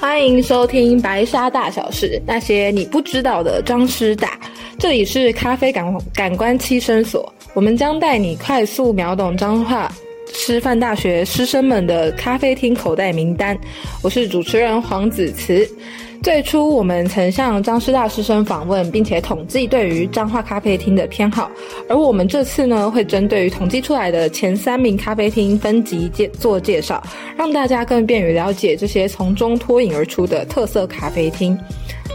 欢迎收听《白沙大小事》，那些你不知道的张师大。这里是咖啡感感官七声所，我们将带你快速秒懂脏话师范大学师生们的咖啡厅口袋名单。我是主持人黄子慈。最初，我们曾向张师大师生访问，并且统计对于彰化咖啡厅的偏好。而我们这次呢，会针对于统计出来的前三名咖啡厅分级做介绍，让大家更便于了解这些从中脱颖而出的特色咖啡厅。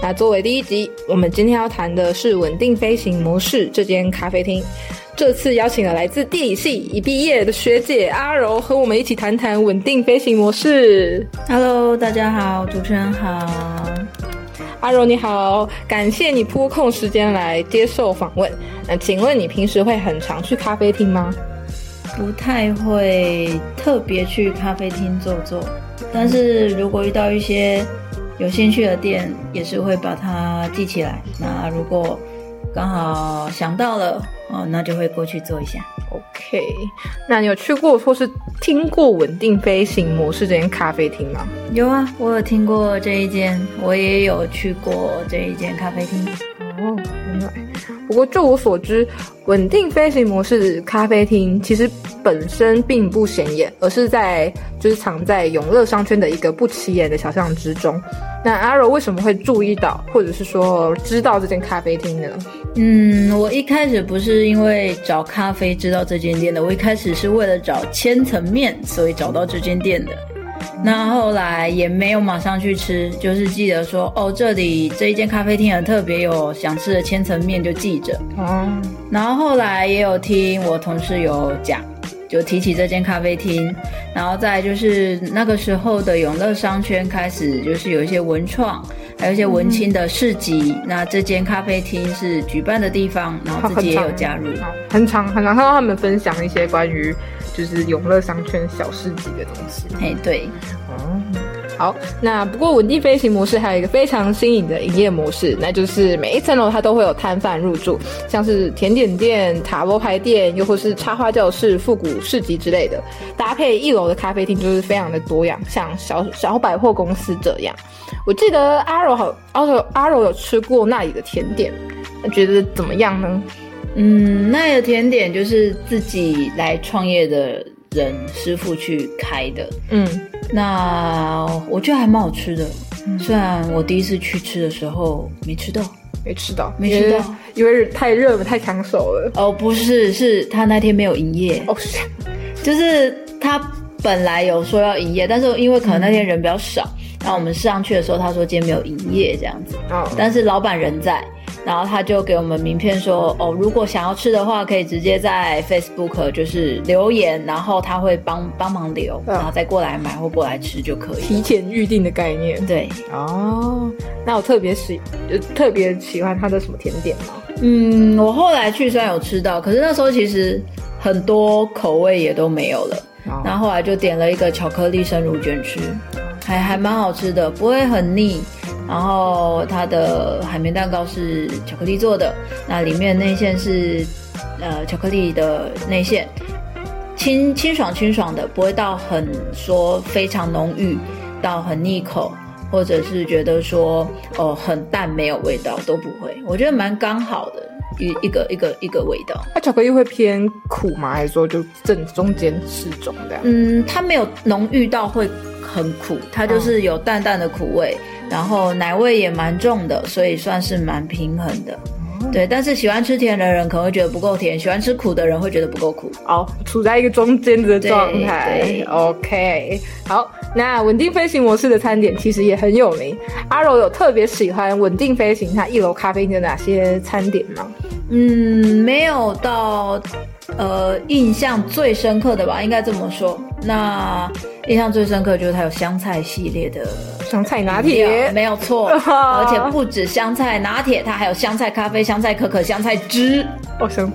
那作为第一集，我们今天要谈的是稳定飞行模式这间咖啡厅。这次邀请了来自地理系已毕业的学姐阿柔，和我们一起谈谈稳定飞行模式。Hello，大家好，主持人好。阿柔你好，感谢你拨空时间来接受访问。那请问你平时会很常去咖啡厅吗？不太会特别去咖啡厅坐坐，但是如果遇到一些有兴趣的店，也是会把它记起来。那如果刚好想到了。哦，那就会过去做一下。OK，那你有去过或是听过稳定飞行模式这间咖啡厅吗？有啊，我有听过这一间，我也有去过这一间咖啡厅。哦，原来。不过就我所知，稳定飞行模式咖啡厅其实本身并不显眼，而是在就是藏在永乐商圈的一个不起眼的小巷之中。那阿柔为什么会注意到，或者是说知道这间咖啡厅呢？嗯，我一开始不是因为找咖啡知道这间店的，我一开始是为了找千层面，所以找到这间店的。那后来也没有马上去吃，就是记得说哦，这里这一间咖啡厅很特别，有想吃的千层面就记着。哦，然后后来也有听我同事有讲。就提起这间咖啡厅，然后再就是那个时候的永乐商圈开始，就是有一些文创，还有一些文青的市集。那这间咖啡厅是举办的地方，然后自己也有加入。很常很常看到他们分享一些关于就是永乐商圈小市集的东西。哎，对，哦。好，那不过稳定飞行模式还有一个非常新颖的营业模式，那就是每一层楼它都会有摊贩入驻，像是甜点店、塔罗牌店，又或是插花教室、复古市集之类的，搭配一楼的咖啡厅就是非常的多样，像小小百货公司这样。我记得阿柔好，阿柔阿柔有吃过那里的甜点，觉得怎么样呢？嗯，那个甜点就是自己来创业的。人师傅去开的，嗯，那我觉得还蛮好吃的。虽然我第一次去吃的时候没吃到，没吃到，没吃到，因为太热了，太抢手了。哦，不是，是他那天没有营业。哦，是就是他本来有说要营业，但是因为可能那天人比较少，然后我们上去的时候，他说今天没有营业这样子。哦，但是老板人在。然后他就给我们名片说，哦，如果想要吃的话，可以直接在 Facebook 就是留言，然后他会帮帮忙留，然后再过来买或过来吃就可以。提前预定的概念。对。哦，那我特别喜，特别喜欢他的什么甜点吗？嗯，我后来去虽然有吃到，可是那时候其实很多口味也都没有了。然后后来就点了一个巧克力生乳卷吃，还还蛮好吃的，不会很腻。然后它的海绵蛋糕是巧克力做的，那里面内馅是呃巧克力的内馅，清清爽清爽的，不会到很说非常浓郁到很腻口，或者是觉得说哦很淡没有味道都不会，我觉得蛮刚好的一一个一个一个味道。它巧克力会偏苦吗？还是说就正中间适中的？嗯，它没有浓郁到会很苦，它就是有淡淡的苦味。然后奶味也蛮重的，所以算是蛮平衡的。对，但是喜欢吃甜的人可能会觉得不够甜，喜欢吃苦的人会觉得不够苦。好，处在一个中间的状态。OK，好，那稳定飞行模式的餐点其实也很有名。阿柔有特别喜欢稳定飞行它一楼咖啡厅的哪些餐点吗？嗯，没有到呃印象最深刻的吧，应该这么说。那印象最深刻就是它有香菜系列的香菜拿铁，没有错，而且不止香菜拿铁，它还有香菜咖啡、香菜可可、香菜汁。哦，香，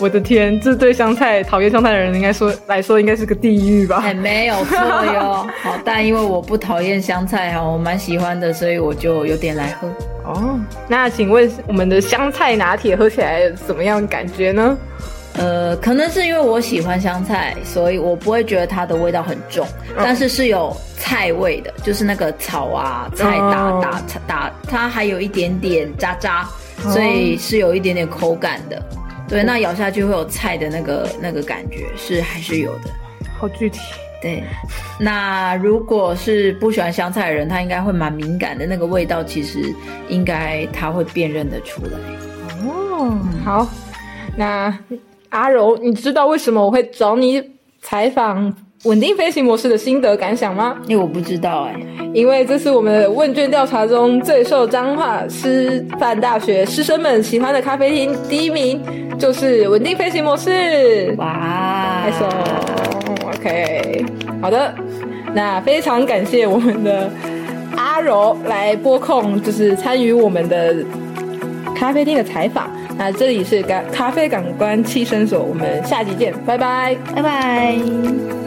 我的天，这对香菜讨厌香菜的人应该说来说应该是个地狱吧？哎，没有错哟。好，但因为我不讨厌香菜哈，我蛮喜欢的，所以我就有点来喝。哦，那请问我们的香菜拿铁喝起来怎么样感觉呢？呃，可能是因为我喜欢香菜，所以我不会觉得它的味道很重，但是是有菜味的，就是那个草啊、菜打打打，它还有一点点渣渣，所以是有一点点口感的。对，那咬下去会有菜的那个那个感觉，是还是有的。好具体。对，那如果是不喜欢香菜的人，他应该会蛮敏感的，那个味道其实应该他会辨认得出来。哦，好，那。阿柔，你知道为什么我会找你采访稳定飞行模式的心得感想吗？因为我不知道哎，因为这是我们的问卷调查中最受彰化师范大学师生们喜欢的咖啡厅第一名，就是稳定飞行模式。哇，太爽！OK，好的，那非常感谢我们的阿柔来播控，就是参与我们的咖啡厅的采访。那这里是咖咖啡感官气声所，我们下集见，拜拜，拜拜。